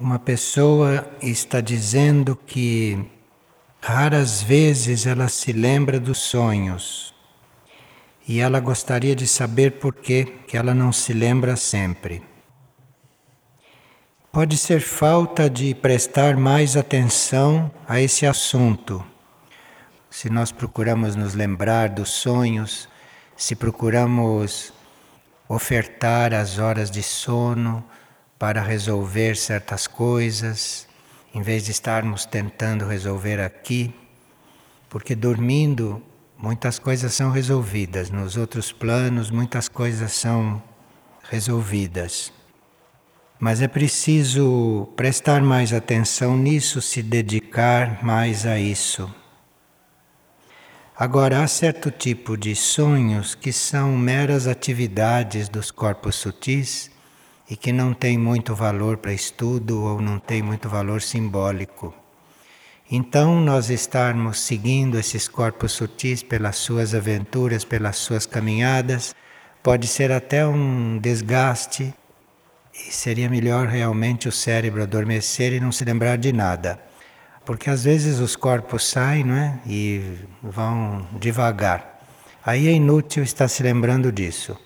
Uma pessoa está dizendo que raras vezes ela se lembra dos sonhos e ela gostaria de saber por que que ela não se lembra sempre. Pode ser falta de prestar mais atenção a esse assunto. Se nós procuramos nos lembrar dos sonhos, se procuramos ofertar as horas de sono para resolver certas coisas, em vez de estarmos tentando resolver aqui, porque dormindo muitas coisas são resolvidas, nos outros planos muitas coisas são resolvidas. Mas é preciso prestar mais atenção nisso, se dedicar mais a isso. Agora, há certo tipo de sonhos que são meras atividades dos corpos sutis e que não têm muito valor para estudo ou não têm muito valor simbólico. Então, nós estarmos seguindo esses corpos sutis pelas suas aventuras, pelas suas caminhadas, pode ser até um desgaste e seria melhor realmente o cérebro adormecer e não se lembrar de nada. Porque às vezes os corpos saem não é? e vão devagar. Aí é inútil estar se lembrando disso.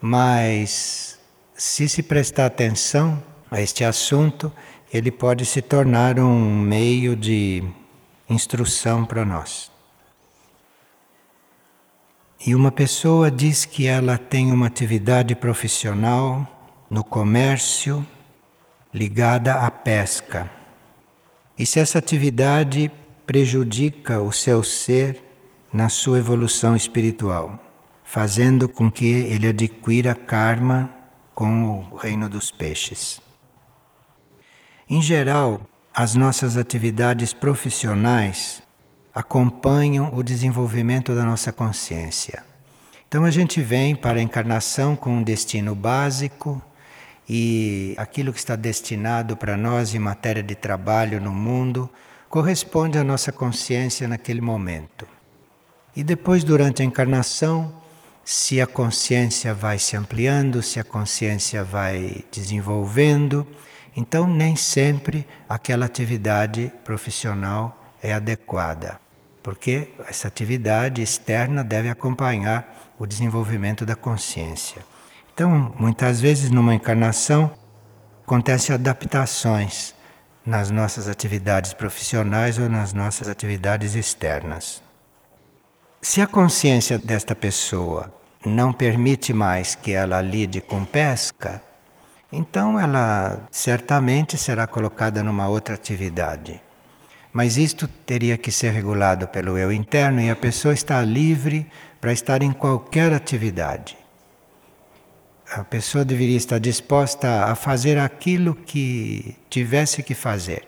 Mas se se prestar atenção a este assunto, ele pode se tornar um meio de instrução para nós. E uma pessoa diz que ela tem uma atividade profissional no comércio ligada à pesca. E se essa atividade prejudica o seu ser na sua evolução espiritual, fazendo com que ele adquira karma com o reino dos peixes. Em geral, as nossas atividades profissionais acompanham o desenvolvimento da nossa consciência. Então a gente vem para a encarnação com um destino básico, e aquilo que está destinado para nós em matéria de trabalho no mundo corresponde à nossa consciência naquele momento. E depois, durante a encarnação, se a consciência vai se ampliando, se a consciência vai desenvolvendo, então nem sempre aquela atividade profissional é adequada, porque essa atividade externa deve acompanhar o desenvolvimento da consciência. Então, muitas vezes numa encarnação acontecem adaptações nas nossas atividades profissionais ou nas nossas atividades externas. Se a consciência desta pessoa não permite mais que ela lide com pesca, então ela certamente será colocada numa outra atividade. Mas isto teria que ser regulado pelo eu interno e a pessoa está livre para estar em qualquer atividade a pessoa deveria estar disposta a fazer aquilo que tivesse que fazer,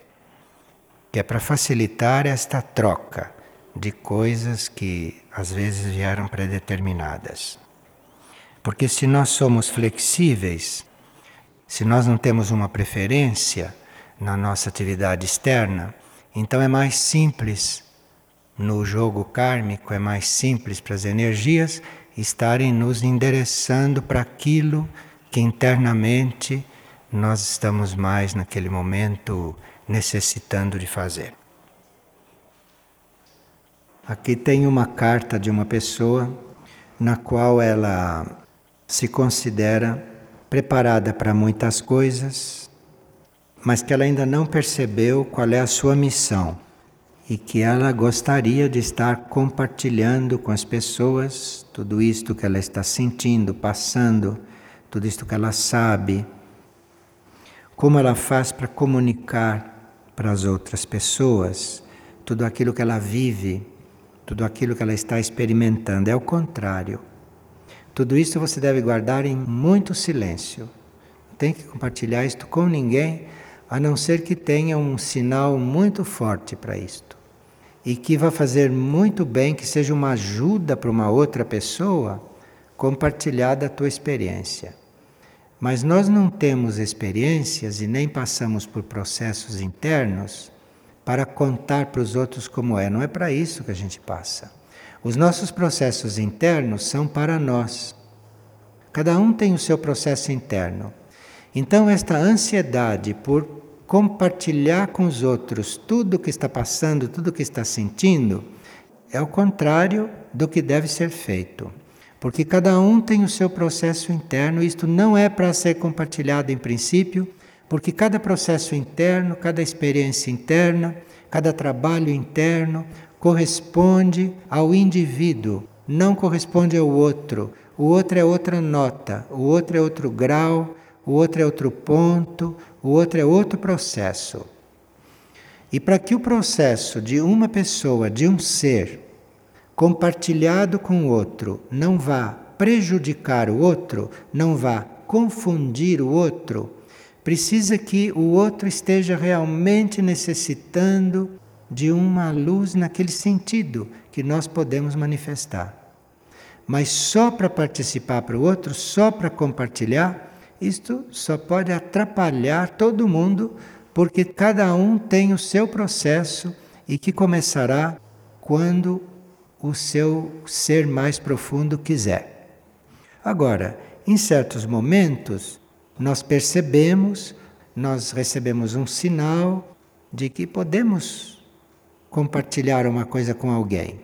que é para facilitar esta troca de coisas que às vezes vieram predeterminadas. Porque se nós somos flexíveis, se nós não temos uma preferência na nossa atividade externa, então é mais simples no jogo kármico, é mais simples para as energias estarem nos endereçando para aquilo que internamente nós estamos mais naquele momento necessitando de fazer. Aqui tem uma carta de uma pessoa na qual ela se considera preparada para muitas coisas, mas que ela ainda não percebeu qual é a sua missão e que ela gostaria de estar compartilhando com as pessoas tudo isto que ela está sentindo, passando, tudo isto que ela sabe. Como ela faz para comunicar para as outras pessoas tudo aquilo que ela vive, tudo aquilo que ela está experimentando. É o contrário. Tudo isso você deve guardar em muito silêncio. Não tem que compartilhar isto com ninguém, a não ser que tenha um sinal muito forte para isto e que vai fazer muito bem, que seja uma ajuda para uma outra pessoa compartilhar da tua experiência. Mas nós não temos experiências e nem passamos por processos internos para contar para os outros como é. Não é para isso que a gente passa. Os nossos processos internos são para nós. Cada um tem o seu processo interno. Então, esta ansiedade por compartilhar com os outros tudo o que está passando, tudo o que está sentindo, é o contrário do que deve ser feito. Porque cada um tem o seu processo interno, isto não é para ser compartilhado em princípio, porque cada processo interno, cada experiência interna, cada trabalho interno corresponde ao indivíduo, não corresponde ao outro. O outro é outra nota, o outro é outro grau, o outro é outro ponto, o outro é outro processo. E para que o processo de uma pessoa, de um ser, compartilhado com o outro, não vá prejudicar o outro, não vá confundir o outro, precisa que o outro esteja realmente necessitando de uma luz naquele sentido que nós podemos manifestar. Mas só para participar para o outro, só para compartilhar, isto só pode atrapalhar todo mundo, porque cada um tem o seu processo e que começará quando o seu ser mais profundo quiser. Agora, em certos momentos, nós percebemos, nós recebemos um sinal de que podemos compartilhar uma coisa com alguém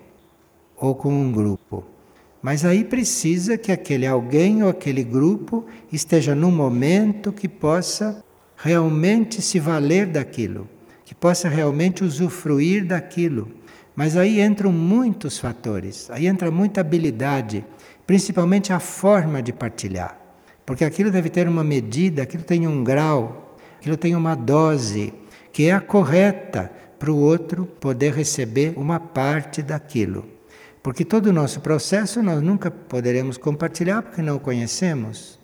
ou com um grupo. Mas aí precisa que aquele alguém ou aquele grupo esteja num momento que possa realmente se valer daquilo, que possa realmente usufruir daquilo. Mas aí entram muitos fatores, aí entra muita habilidade, principalmente a forma de partilhar. Porque aquilo deve ter uma medida, aquilo tem um grau, aquilo tem uma dose, que é a correta para o outro poder receber uma parte daquilo. Porque todo o nosso processo nós nunca poderemos compartilhar porque não o conhecemos.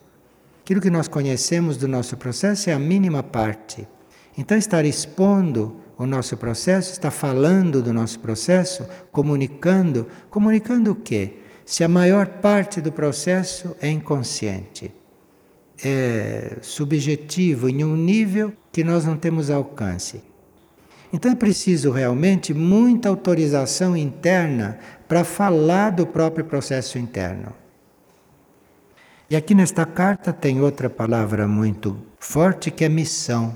Aquilo que nós conhecemos do nosso processo é a mínima parte. Então, estar expondo o nosso processo, estar falando do nosso processo, comunicando, comunicando o quê? Se a maior parte do processo é inconsciente, é subjetivo, em um nível que nós não temos alcance. Então é preciso realmente muita autorização interna para falar do próprio processo interno. E aqui nesta carta tem outra palavra muito forte que é missão.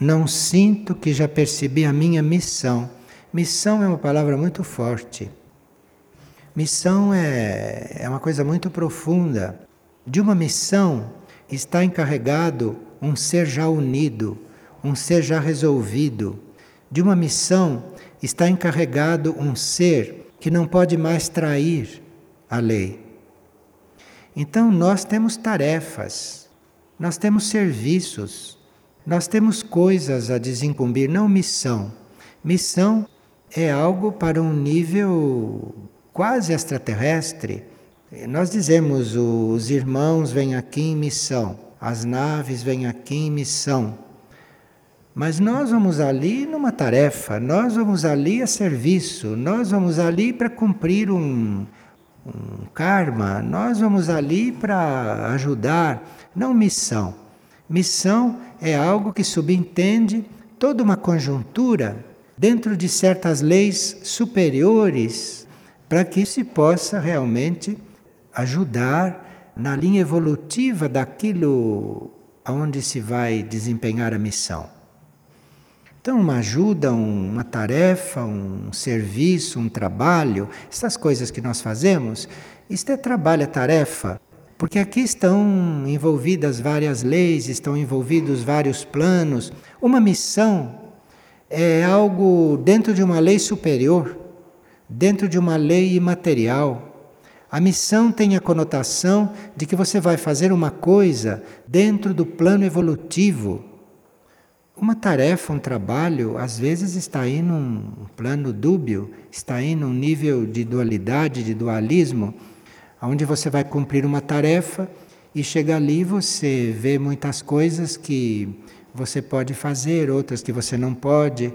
Não sinto que já percebi a minha missão. Missão é uma palavra muito forte. Missão é, é uma coisa muito profunda. De uma missão está encarregado um ser já unido, um ser já resolvido. De uma missão está encarregado um ser que não pode mais trair a lei. Então nós temos tarefas, nós temos serviços, nós temos coisas a desincumbir, não missão. Missão é algo para um nível quase extraterrestre. Nós dizemos os irmãos vêm aqui em missão, as naves vêm aqui em missão. Mas nós vamos ali numa tarefa, nós vamos ali a serviço, nós vamos ali para cumprir um, um karma, nós vamos ali para ajudar, não missão. Missão é algo que subentende toda uma conjuntura dentro de certas leis superiores para que se possa realmente ajudar na linha evolutiva daquilo aonde se vai desempenhar a missão. Então, uma ajuda, uma tarefa, um serviço, um trabalho, essas coisas que nós fazemos, isto é trabalho, é tarefa, porque aqui estão envolvidas várias leis, estão envolvidos vários planos. Uma missão é algo dentro de uma lei superior, dentro de uma lei imaterial. A missão tem a conotação de que você vai fazer uma coisa dentro do plano evolutivo uma tarefa, um trabalho, às vezes está aí num plano dúbio, está aí num nível de dualidade, de dualismo, onde você vai cumprir uma tarefa e chega ali você vê muitas coisas que você pode fazer, outras que você não pode.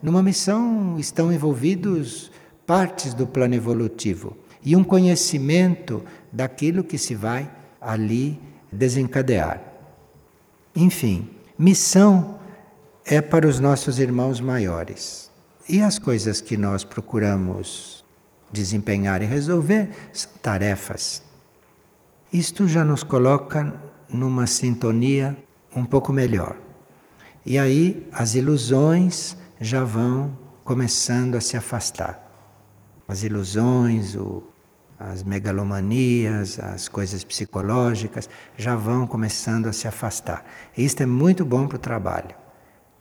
Numa missão estão envolvidos partes do plano evolutivo e um conhecimento daquilo que se vai ali desencadear. Enfim, missão é para os nossos irmãos maiores. E as coisas que nós procuramos desempenhar e resolver são tarefas. Isto já nos coloca numa sintonia um pouco melhor. E aí as ilusões já vão começando a se afastar. As ilusões, o, as megalomanias, as coisas psicológicas já vão começando a se afastar. E isto é muito bom para o trabalho.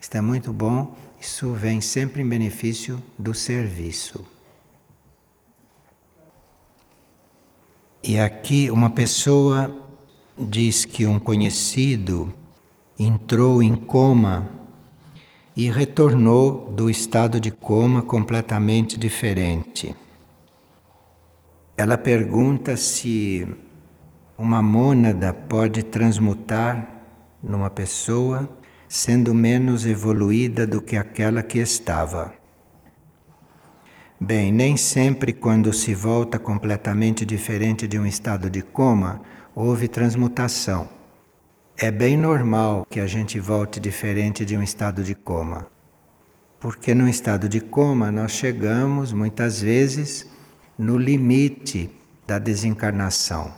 Isto é muito bom, isso vem sempre em benefício do serviço. E aqui uma pessoa diz que um conhecido entrou em coma e retornou do estado de coma completamente diferente. Ela pergunta se uma mônada pode transmutar numa pessoa sendo menos evoluída do que aquela que estava. Bem, nem sempre quando se volta completamente diferente de um estado de coma, houve transmutação. É bem normal que a gente volte diferente de um estado de coma. Porque no estado de coma nós chegamos muitas vezes no limite da desencarnação.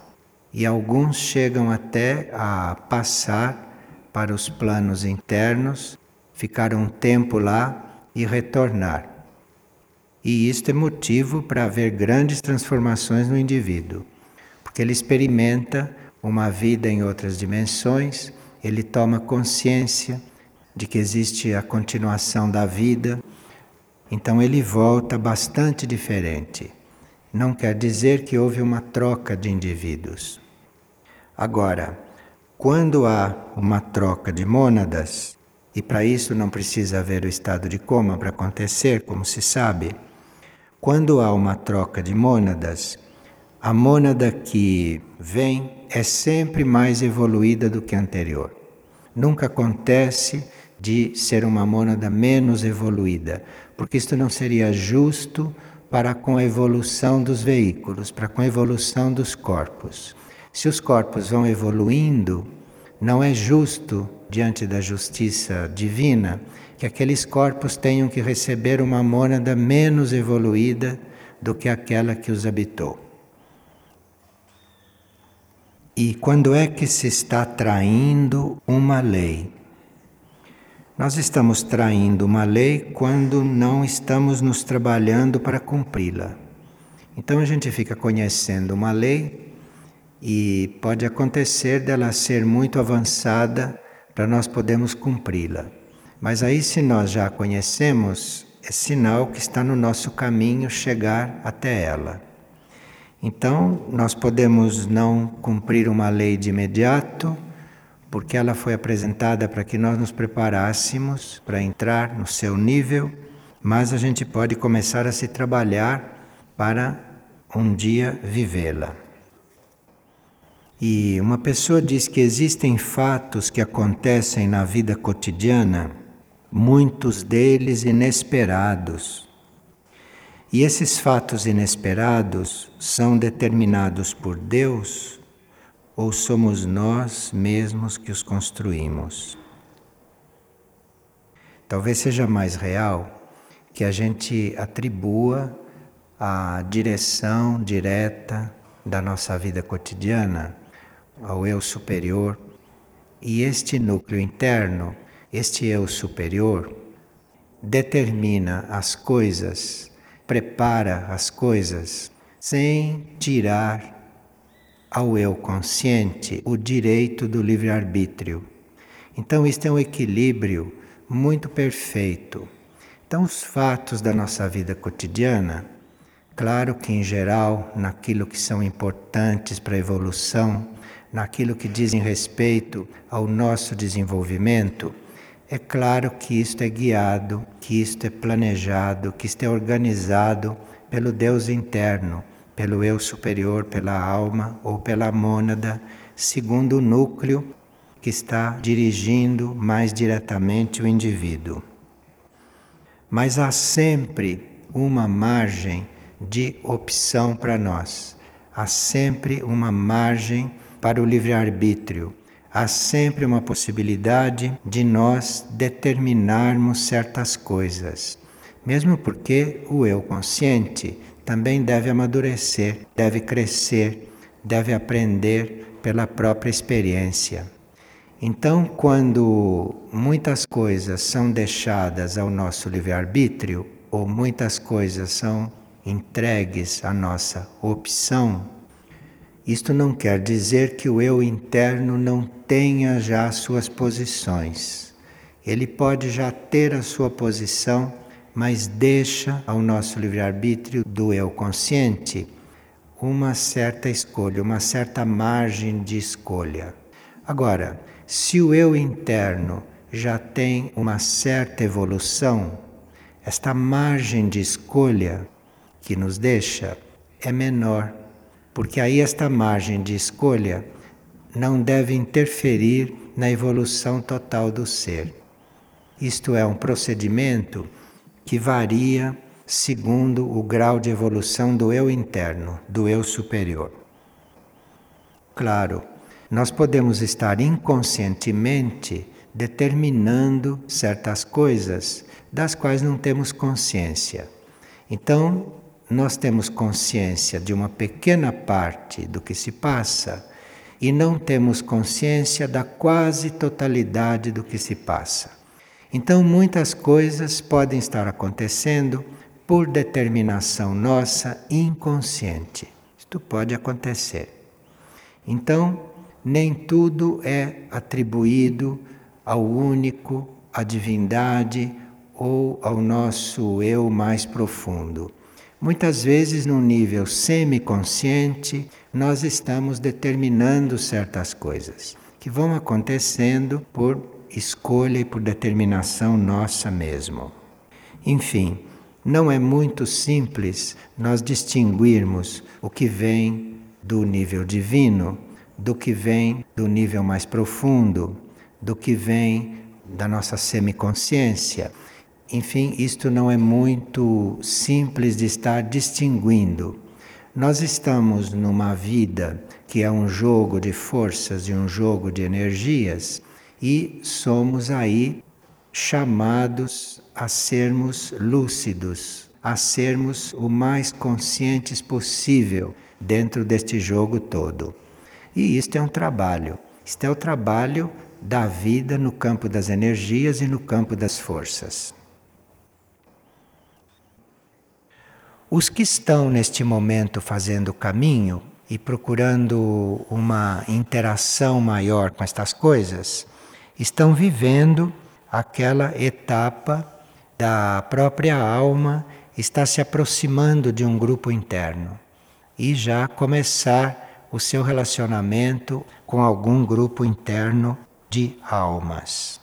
E alguns chegam até a passar para os planos internos, ficar um tempo lá e retornar. E isto é motivo para haver grandes transformações no indivíduo, porque ele experimenta uma vida em outras dimensões, ele toma consciência de que existe a continuação da vida, então ele volta bastante diferente. Não quer dizer que houve uma troca de indivíduos. Agora, quando há uma troca de mônadas, e para isso não precisa haver o estado de coma para acontecer, como se sabe, quando há uma troca de mônadas, a mônada que vem é sempre mais evoluída do que a anterior. Nunca acontece de ser uma mônada menos evoluída, porque isto não seria justo para com a evolução dos veículos, para com a evolução dos corpos. Se os corpos vão evoluindo, não é justo, diante da justiça divina, que aqueles corpos tenham que receber uma mônada menos evoluída do que aquela que os habitou. E quando é que se está traindo uma lei? Nós estamos traindo uma lei quando não estamos nos trabalhando para cumpri-la. Então a gente fica conhecendo uma lei e pode acontecer dela ser muito avançada para nós podermos cumpri-la. Mas aí, se nós já a conhecemos, é sinal que está no nosso caminho chegar até ela. Então, nós podemos não cumprir uma lei de imediato, porque ela foi apresentada para que nós nos preparássemos para entrar no seu nível, mas a gente pode começar a se trabalhar para um dia vivê-la. E uma pessoa diz que existem fatos que acontecem na vida cotidiana, muitos deles inesperados e esses fatos inesperados são determinados por Deus ou somos nós mesmos que os construímos? Talvez seja mais real que a gente atribua a direção direta da nossa vida cotidiana ao eu superior e este núcleo interno, este eu superior, determina as coisas prepara as coisas sem tirar ao eu consciente o direito do livre-arbítrio. Então, isto é um equilíbrio muito perfeito. Então, os fatos da nossa vida cotidiana, claro que em geral, naquilo que são importantes para a evolução, naquilo que dizem respeito ao nosso desenvolvimento, é claro que isto é guiado, que isto é planejado, que isto é organizado pelo Deus interno, pelo eu superior, pela alma ou pela mônada, segundo o núcleo que está dirigindo mais diretamente o indivíduo. Mas há sempre uma margem de opção para nós. Há sempre uma margem para o livre-arbítrio há sempre uma possibilidade de nós determinarmos certas coisas. Mesmo porque o eu consciente também deve amadurecer, deve crescer, deve aprender pela própria experiência. Então, quando muitas coisas são deixadas ao nosso livre-arbítrio, ou muitas coisas são entregues à nossa opção, isto não quer dizer que o eu interno não tenha já suas posições. Ele pode já ter a sua posição, mas deixa ao nosso livre-arbítrio do eu consciente uma certa escolha, uma certa margem de escolha. Agora, se o eu interno já tem uma certa evolução, esta margem de escolha que nos deixa é menor, porque aí esta margem de escolha não deve interferir na evolução total do ser. Isto é um procedimento que varia segundo o grau de evolução do eu interno, do eu superior. Claro, nós podemos estar inconscientemente determinando certas coisas das quais não temos consciência. Então, nós temos consciência de uma pequena parte do que se passa e não temos consciência da quase totalidade do que se passa. Então, muitas coisas podem estar acontecendo por determinação nossa inconsciente. Isto pode acontecer. Então, nem tudo é atribuído ao único, à divindade ou ao nosso eu mais profundo. Muitas vezes, no nível semiconsciente, nós estamos determinando certas coisas que vão acontecendo por escolha e por determinação nossa mesmo. Enfim, não é muito simples nós distinguirmos o que vem do nível divino do que vem do nível mais profundo, do que vem da nossa semiconsciência. Enfim, isto não é muito simples de estar distinguindo. Nós estamos numa vida que é um jogo de forças e um jogo de energias e somos aí chamados a sermos lúcidos, a sermos o mais conscientes possível dentro deste jogo todo. E isto é um trabalho. Isto é o trabalho da vida no campo das energias e no campo das forças. Os que estão neste momento fazendo caminho e procurando uma interação maior com estas coisas, estão vivendo aquela etapa da própria alma está se aproximando de um grupo interno e já começar o seu relacionamento com algum grupo interno de almas.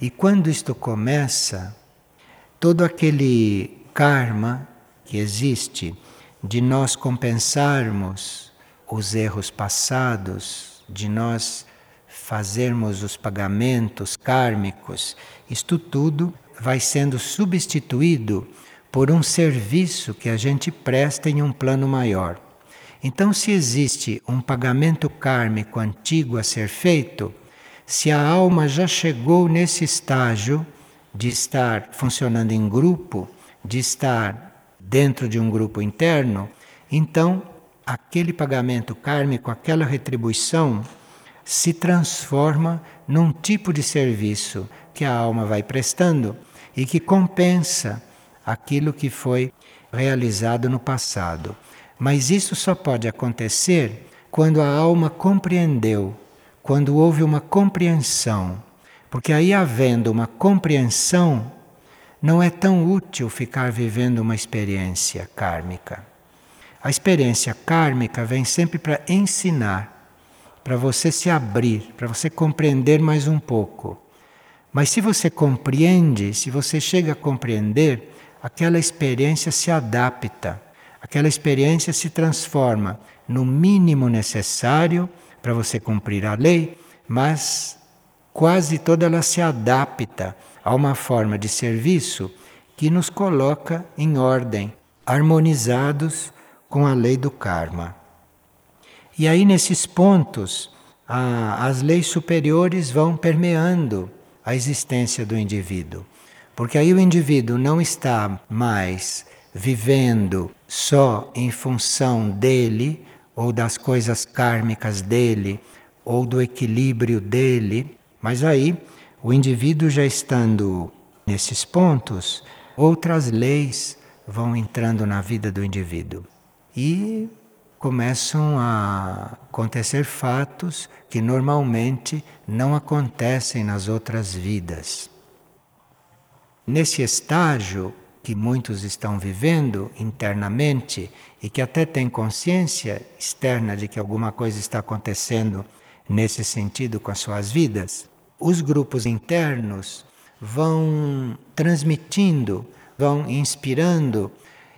E quando isto começa, todo aquele karma que existe de nós compensarmos os erros passados, de nós fazermos os pagamentos kármicos, isto tudo vai sendo substituído por um serviço que a gente presta em um plano maior. Então, se existe um pagamento kármico antigo a ser feito, se a alma já chegou nesse estágio de estar funcionando em grupo, de estar dentro de um grupo interno, então aquele pagamento kármico, aquela retribuição, se transforma num tipo de serviço que a alma vai prestando e que compensa aquilo que foi realizado no passado. Mas isso só pode acontecer quando a alma compreendeu, quando houve uma compreensão. Porque aí, havendo uma compreensão, não é tão útil ficar vivendo uma experiência kármica. A experiência kármica vem sempre para ensinar para você se abrir, para você compreender mais um pouco. Mas se você compreende, se você chega a compreender, aquela experiência se adapta, aquela experiência se transforma no mínimo necessário para você cumprir a lei, mas quase toda ela se adapta a uma forma de serviço que nos coloca em ordem, harmonizados com a lei do karma. E aí, nesses pontos, a, as leis superiores vão permeando a existência do indivíduo. Porque aí o indivíduo não está mais vivendo só em função dele ou das coisas kármicas dele ou do equilíbrio dele. Mas aí, o indivíduo já estando nesses pontos, outras leis vão entrando na vida do indivíduo. E começam a acontecer fatos que normalmente não acontecem nas outras vidas. Nesse estágio que muitos estão vivendo internamente e que até têm consciência externa de que alguma coisa está acontecendo nesse sentido com as suas vidas, os grupos internos vão transmitindo, vão inspirando,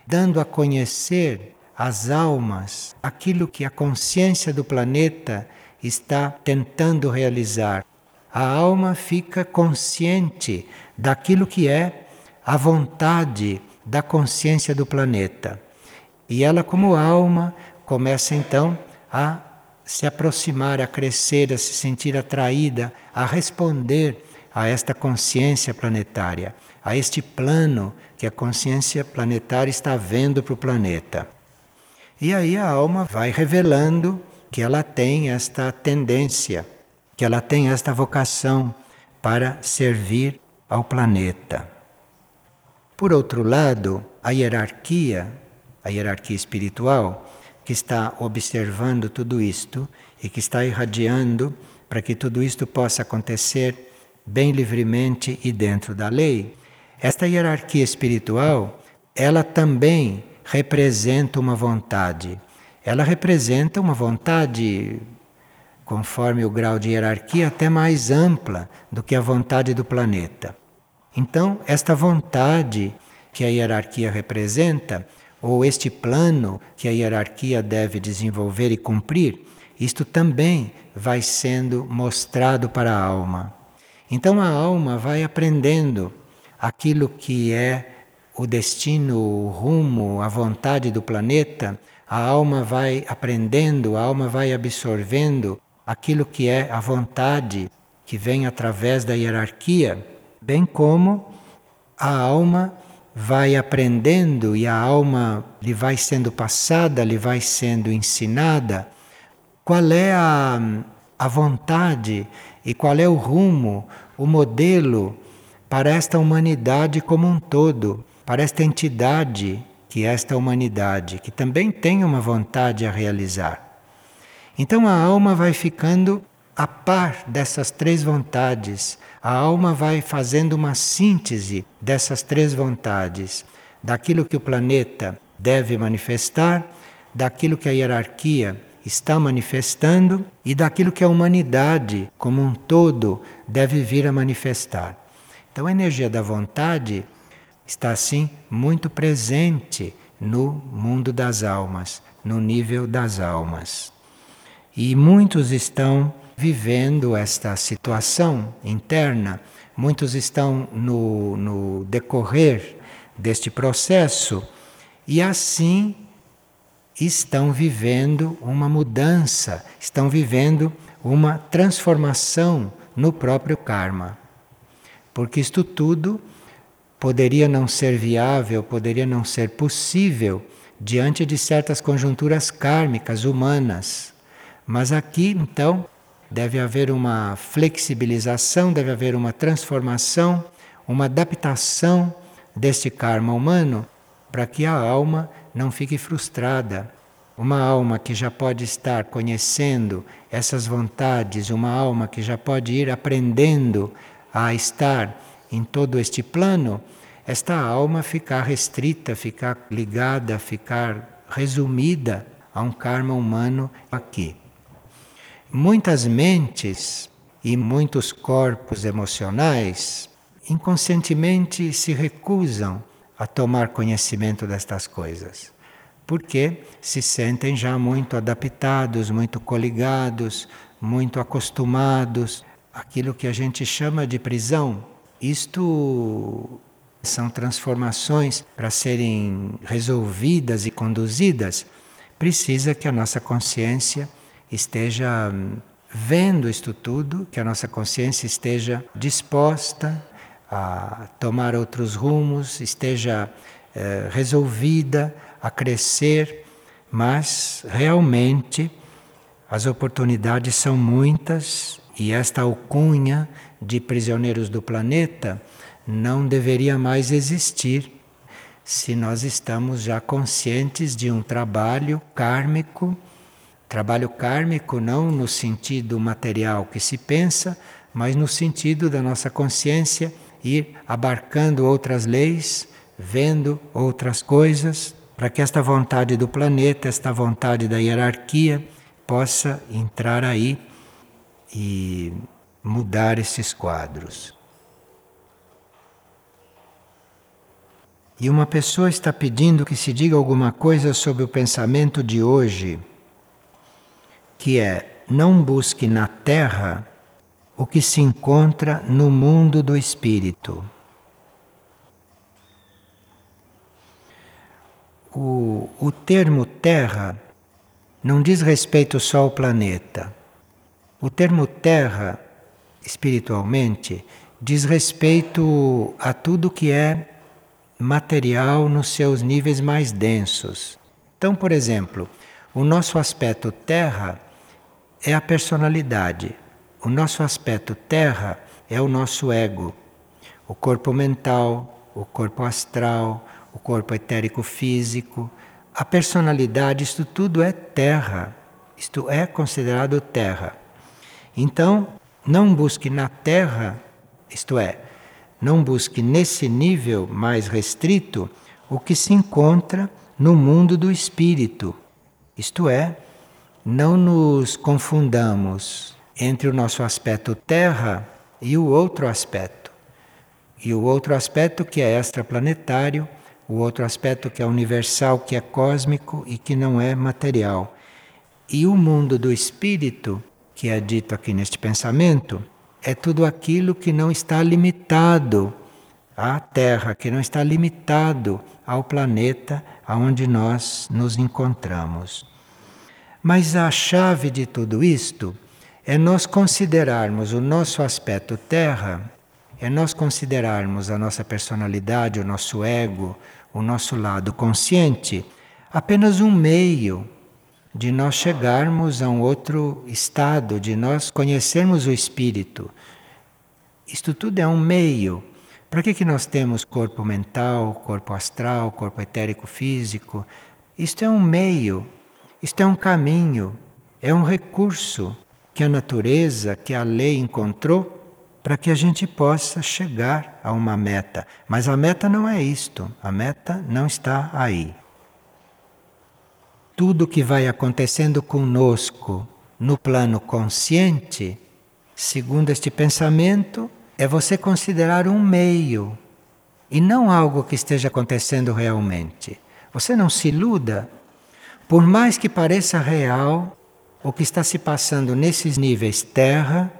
dando a conhecer às almas aquilo que a consciência do planeta está tentando realizar. A alma fica consciente daquilo que é a vontade da consciência do planeta. E ela, como alma, começa então a se aproximar, a crescer, a se sentir atraída, a responder a esta consciência planetária, a este plano que a consciência planetária está vendo para o planeta. E aí a alma vai revelando que ela tem esta tendência, que ela tem esta vocação para servir ao planeta. Por outro lado, a hierarquia, a hierarquia espiritual, que está observando tudo isto e que está irradiando para que tudo isto possa acontecer bem livremente e dentro da lei, esta hierarquia espiritual, ela também representa uma vontade. Ela representa uma vontade, conforme o grau de hierarquia, até mais ampla do que a vontade do planeta. Então, esta vontade que a hierarquia representa, ou este plano que a hierarquia deve desenvolver e cumprir, isto também vai sendo mostrado para a alma. Então a alma vai aprendendo aquilo que é o destino, o rumo, a vontade do planeta, a alma vai aprendendo, a alma vai absorvendo aquilo que é a vontade que vem através da hierarquia, bem como a alma vai aprendendo e a alma lhe vai sendo passada, lhe vai sendo ensinada qual é a, a vontade e qual é o rumo, o modelo para esta humanidade como um todo para esta entidade que é esta humanidade, que também tem uma vontade a realizar. Então a alma vai ficando a par dessas três vontades, a alma vai fazendo uma síntese dessas três vontades, daquilo que o planeta deve manifestar, daquilo que a hierarquia está manifestando e daquilo que a humanidade como um todo deve vir a manifestar. Então a energia da vontade está assim muito presente no mundo das almas, no nível das almas. E muitos estão vivendo esta situação interna, muitos estão no, no decorrer deste processo e assim estão vivendo uma mudança, estão vivendo uma transformação no próprio karma. Porque isto tudo poderia não ser viável, poderia não ser possível diante de certas conjunturas kármicas humanas. Mas aqui, então, deve haver uma flexibilização, deve haver uma transformação, uma adaptação deste karma humano para que a alma não fique frustrada. Uma alma que já pode estar conhecendo essas vontades, uma alma que já pode ir aprendendo a estar em todo este plano, esta alma ficar restrita, ficar ligada, ficar resumida a um karma humano aqui. Muitas mentes e muitos corpos emocionais inconscientemente se recusam a tomar conhecimento destas coisas, porque se sentem já muito adaptados, muito coligados, muito acostumados àquilo que a gente chama de prisão isto são transformações para serem resolvidas e conduzidas. Precisa que a nossa consciência esteja hum, vendo isto tudo, que a nossa consciência esteja disposta a tomar outros rumos, esteja eh, resolvida a crescer, mas realmente as oportunidades são muitas e esta alcunha de prisioneiros do planeta não deveria mais existir se nós estamos já conscientes de um trabalho kármico. Trabalho kármico não no sentido material que se pensa, mas no sentido da nossa consciência ir abarcando outras leis, vendo outras coisas, para que esta vontade do planeta, esta vontade da hierarquia, possa entrar aí e mudar esses quadros. E uma pessoa está pedindo que se diga alguma coisa sobre o pensamento de hoje, que é: não busque na terra o que se encontra no mundo do espírito. O, o termo terra não diz respeito só ao planeta. O termo terra, espiritualmente, diz respeito a tudo que é material nos seus níveis mais densos. Então, por exemplo, o nosso aspecto terra é a personalidade. O nosso aspecto terra é o nosso ego, o corpo mental, o corpo astral, o corpo etérico físico, a personalidade, isto tudo é terra. Isto é considerado terra. Então, não busque na terra, isto é, não busque nesse nível mais restrito o que se encontra no mundo do espírito. Isto é, não nos confundamos entre o nosso aspecto terra e o outro aspecto. E o outro aspecto que é extraplanetário, o outro aspecto que é universal, que é cósmico e que não é material. E o mundo do espírito, que é dito aqui neste pensamento, é tudo aquilo que não está limitado à Terra, que não está limitado ao planeta aonde nós nos encontramos. Mas a chave de tudo isto é nós considerarmos o nosso aspecto terra, é nós considerarmos a nossa personalidade, o nosso ego, o nosso lado consciente, apenas um meio de nós chegarmos a um outro estado, de nós conhecermos o espírito. Isto tudo é um meio. Para que, que nós temos corpo mental, corpo astral, corpo etérico físico? Isto é um meio, isto é um caminho, é um recurso que a natureza, que a lei encontrou para que a gente possa chegar a uma meta. Mas a meta não é isto, a meta não está aí. Tudo que vai acontecendo conosco no plano consciente, segundo este pensamento, é você considerar um meio e não algo que esteja acontecendo realmente. Você não se iluda. Por mais que pareça real, o que está se passando nesses níveis terra,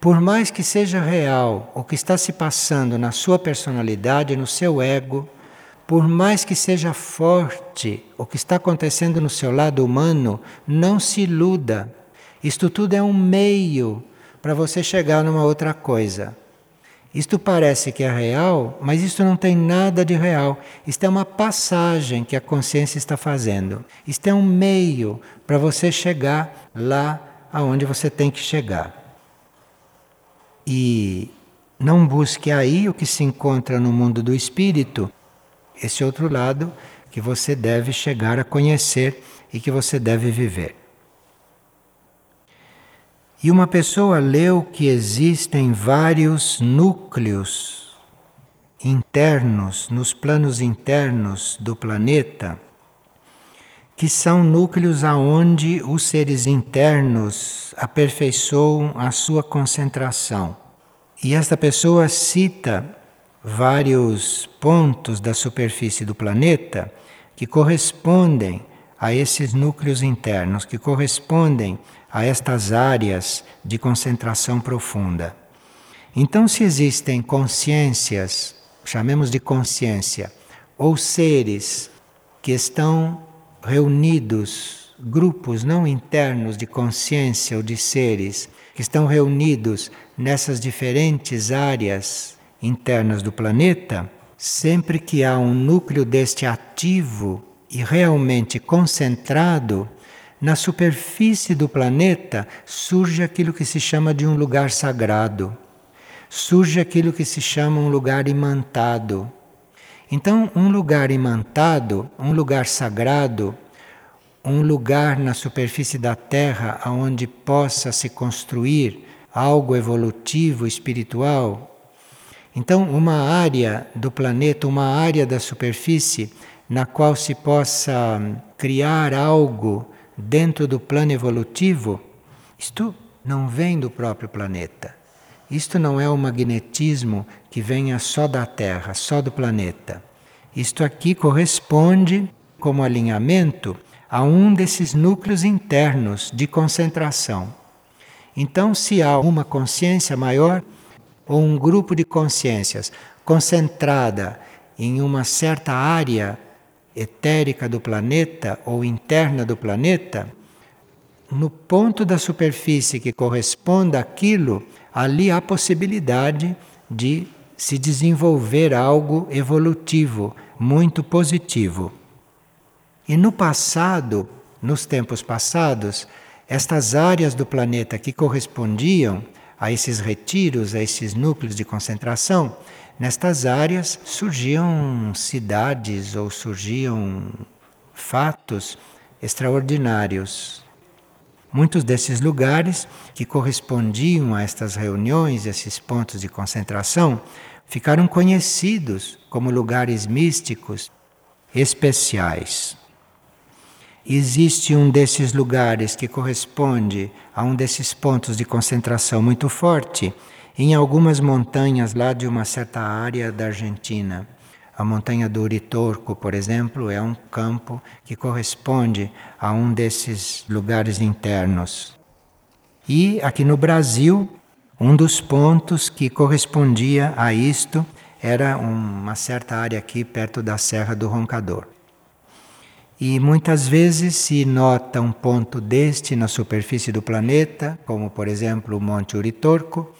por mais que seja real o que está se passando na sua personalidade, no seu ego, por mais que seja forte o que está acontecendo no seu lado humano, não se iluda. Isto tudo é um meio para você chegar numa outra coisa. Isto parece que é real, mas isto não tem nada de real. Isto é uma passagem que a consciência está fazendo. Isto é um meio para você chegar lá aonde você tem que chegar. E não busque aí o que se encontra no mundo do espírito, esse outro lado que você deve chegar a conhecer e que você deve viver. E uma pessoa leu que existem vários núcleos internos, nos planos internos do planeta, que são núcleos aonde os seres internos aperfeiçoam a sua concentração. E esta pessoa cita vários pontos da superfície do planeta que correspondem a esses núcleos internos, que correspondem a estas áreas de concentração profunda. Então, se existem consciências, chamemos de consciência, ou seres que estão reunidos, grupos não internos de consciência ou de seres, que estão reunidos nessas diferentes áreas internas do planeta, sempre que há um núcleo deste ativo e realmente concentrado, na superfície do planeta surge aquilo que se chama de um lugar sagrado, surge aquilo que se chama um lugar imantado. Então, um lugar imantado, um lugar sagrado, um lugar na superfície da Terra onde possa se construir algo evolutivo, espiritual. Então, uma área do planeta, uma área da superfície na qual se possa criar algo dentro do plano evolutivo, isto não vem do próprio planeta. Isto não é o magnetismo que venha só da Terra, só do planeta. Isto aqui corresponde, como alinhamento, a um desses núcleos internos de concentração. Então, se há uma consciência maior, ou um grupo de consciências concentrada em uma certa área etérica do planeta ou interna do planeta, no ponto da superfície que corresponda àquilo, ali há possibilidade de se desenvolver algo evolutivo, muito positivo. E no passado, nos tempos passados, estas áreas do planeta que correspondiam a esses retiros, a esses núcleos de concentração, Nestas áreas surgiam cidades ou surgiam fatos extraordinários. Muitos desses lugares que correspondiam a estas reuniões, esses pontos de concentração, ficaram conhecidos como lugares místicos especiais. Existe um desses lugares que corresponde a um desses pontos de concentração muito forte em algumas montanhas lá de uma certa área da Argentina. A montanha do Uritorco, por exemplo, é um campo que corresponde a um desses lugares internos. E aqui no Brasil, um dos pontos que correspondia a isto era uma certa área aqui perto da Serra do Roncador. E muitas vezes se nota um ponto deste na superfície do planeta, como por exemplo o Monte Uritorco,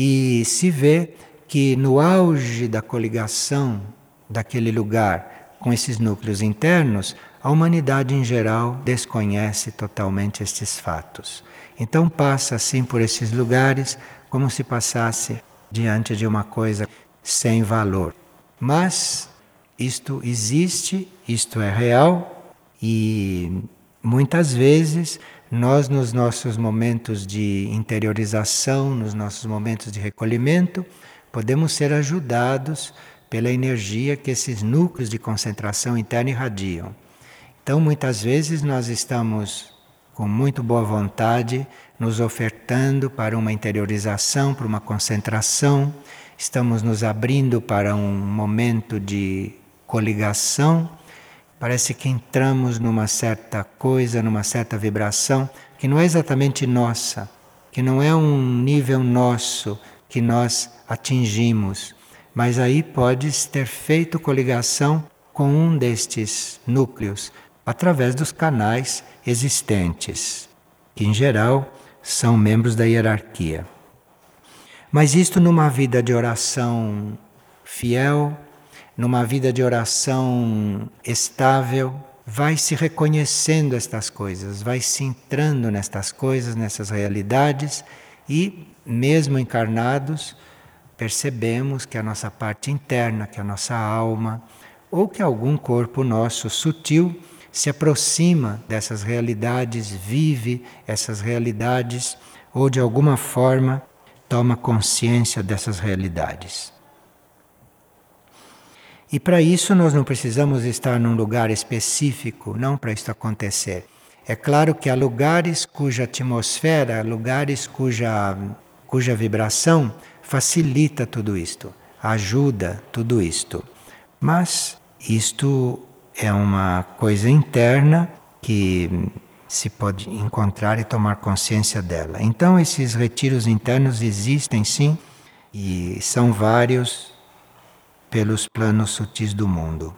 e se vê que no auge da coligação daquele lugar com esses núcleos internos, a humanidade em geral desconhece totalmente estes fatos. Então passa assim por esses lugares como se passasse diante de uma coisa sem valor. Mas isto existe, isto é real e muitas vezes nós, nos nossos momentos de interiorização, nos nossos momentos de recolhimento, podemos ser ajudados pela energia que esses núcleos de concentração interna irradiam. Então, muitas vezes, nós estamos com muito boa vontade nos ofertando para uma interiorização, para uma concentração, estamos nos abrindo para um momento de coligação Parece que entramos numa certa coisa, numa certa vibração que não é exatamente nossa, que não é um nível nosso que nós atingimos, mas aí podes ter feito coligação com um destes núcleos através dos canais existentes, que em geral são membros da hierarquia. Mas isto numa vida de oração fiel, numa vida de oração estável, vai se reconhecendo estas coisas, vai se entrando nestas coisas, nessas realidades e, mesmo encarnados, percebemos que a nossa parte interna, que a nossa alma, ou que algum corpo nosso sutil se aproxima dessas realidades, vive essas realidades, ou de alguma forma toma consciência dessas realidades. E para isso nós não precisamos estar num lugar específico, não para isso acontecer. É claro que há lugares cuja atmosfera, lugares cuja, cuja vibração facilita tudo isto, ajuda tudo isto. Mas isto é uma coisa interna que se pode encontrar e tomar consciência dela. Então, esses retiros internos existem sim e são vários pelos planos sutis do mundo.